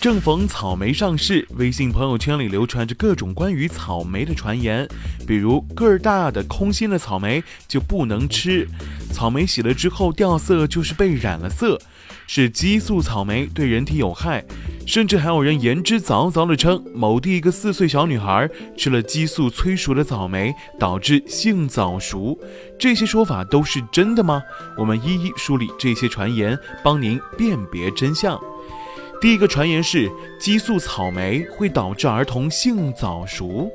正逢草莓上市，微信朋友圈里流传着各种关于草莓的传言，比如个儿大的空心的草莓就不能吃，草莓洗了之后掉色就是被染了色，是激素草莓对人体有害，甚至还有人言之凿凿地称某地一个四岁小女孩吃了激素催熟的草莓导致性早熟，这些说法都是真的吗？我们一一梳理这些传言，帮您辨别真相。第一个传言是激素草莓会导致儿童性早熟。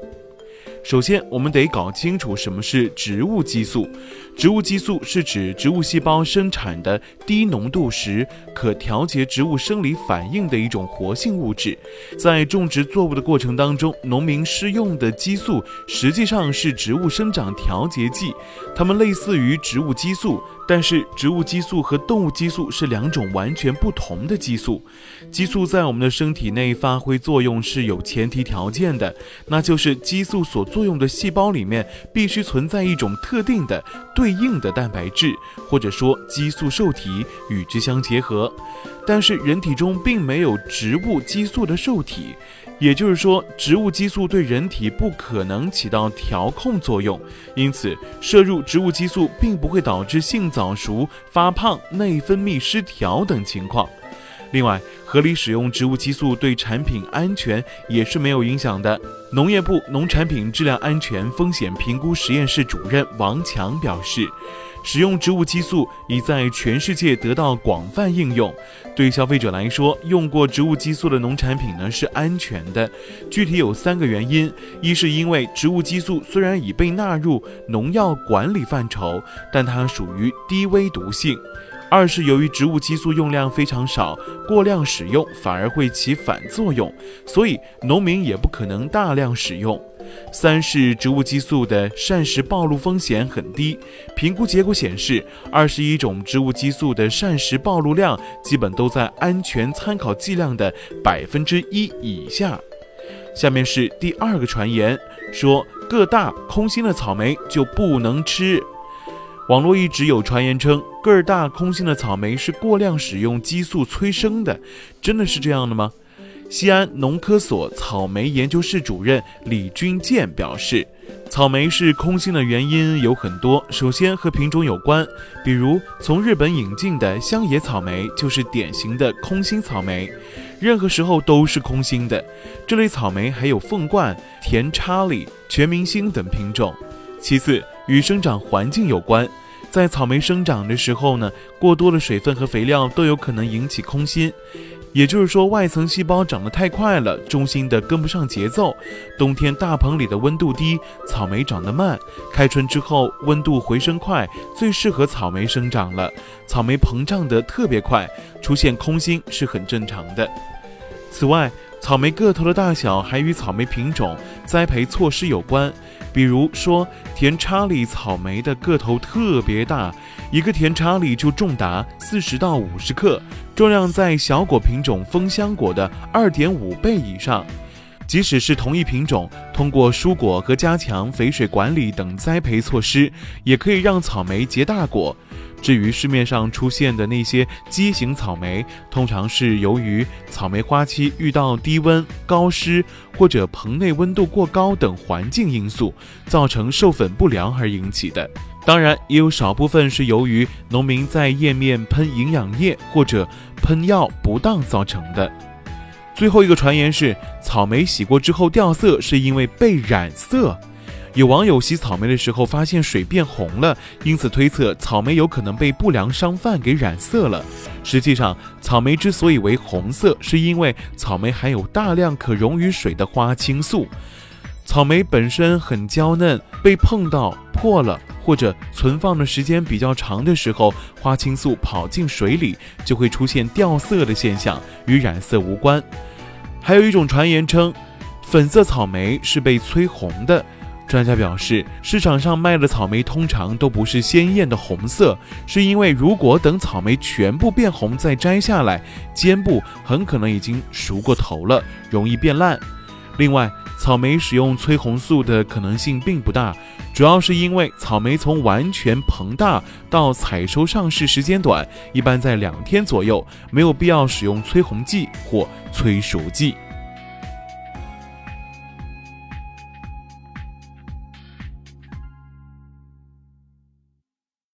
首先，我们得搞清楚什么是植物激素。植物激素是指植物细胞生产的低浓度时可调节植物生理反应的一种活性物质。在种植作物的过程当中，农民施用的激素实际上是植物生长调节剂，它们类似于植物激素。但是，植物激素和动物激素是两种完全不同的激素。激素在我们的身体内发挥作用是有前提条件的，那就是激素所作用的细胞里面必须存在一种特定的对应的蛋白质，或者说激素受体与之相结合。但是，人体中并没有植物激素的受体。也就是说，植物激素对人体不可能起到调控作用，因此摄入植物激素并不会导致性早熟、发胖、内分泌失调等情况。另外，合理使用植物激素对产品安全也是没有影响的。农业部农产品质量安全风险评估实验室主任王强表示。使用植物激素已在全世界得到广泛应用。对消费者来说，用过植物激素的农产品呢是安全的。具体有三个原因：一是因为植物激素虽然已被纳入农药管理范畴，但它属于低危毒性；二是由于植物激素用量非常少，过量使用反而会起反作用，所以农民也不可能大量使用。三是植物激素的膳食暴露风险很低，评估结果显示，二十一种植物激素的膳食暴露量基本都在安全参考剂量的百分之一以下。下面是第二个传言，说个大空心的草莓就不能吃。网络一直有传言称，个儿大空心的草莓是过量使用激素催生的，真的是这样的吗？西安农科所草莓研究室主任李军建表示，草莓是空心的原因有很多。首先和品种有关，比如从日本引进的香野草莓就是典型的空心草莓，任何时候都是空心的。这类草莓还有凤冠、甜查理、全明星等品种。其次与生长环境有关，在草莓生长的时候呢，过多的水分和肥料都有可能引起空心。也就是说，外层细胞长得太快了，中心的跟不上节奏。冬天大棚里的温度低，草莓长得慢；开春之后温度回升快，最适合草莓生长了。草莓膨胀得特别快，出现空心是很正常的。此外，草莓个头的大小还与草莓品种、栽培措施有关。比如说，甜查理草莓的个头特别大，一个甜查理就重达四十到五十克，重量在小果品种枫香果的二点五倍以上。即使是同一品种，通过疏果和加强肥水管理等栽培措施，也可以让草莓结大果。至于市面上出现的那些畸形草莓，通常是由于草莓花期遇到低温、高湿或者棚内温度过高等环境因素，造成授粉不良而引起的。当然，也有少部分是由于农民在叶面喷营养液或者喷药不当造成的。最后一个传言是，草莓洗过之后掉色是因为被染色。有网友洗草莓的时候发现水变红了，因此推测草莓有可能被不良商贩给染色了。实际上，草莓之所以为红色，是因为草莓含有大量可溶于水的花青素。草莓本身很娇嫩，被碰到破了或者存放的时间比较长的时候，花青素跑进水里，就会出现掉色的现象，与染色无关。还有一种传言称，粉色草莓是被催红的。专家表示，市场上卖的草莓通常都不是鲜艳的红色，是因为如果等草莓全部变红再摘下来，尖部很可能已经熟过头了，容易变烂。另外，草莓使用催红素的可能性并不大，主要是因为草莓从完全膨大到采收上市时间短，一般在两天左右，没有必要使用催红剂或催熟剂。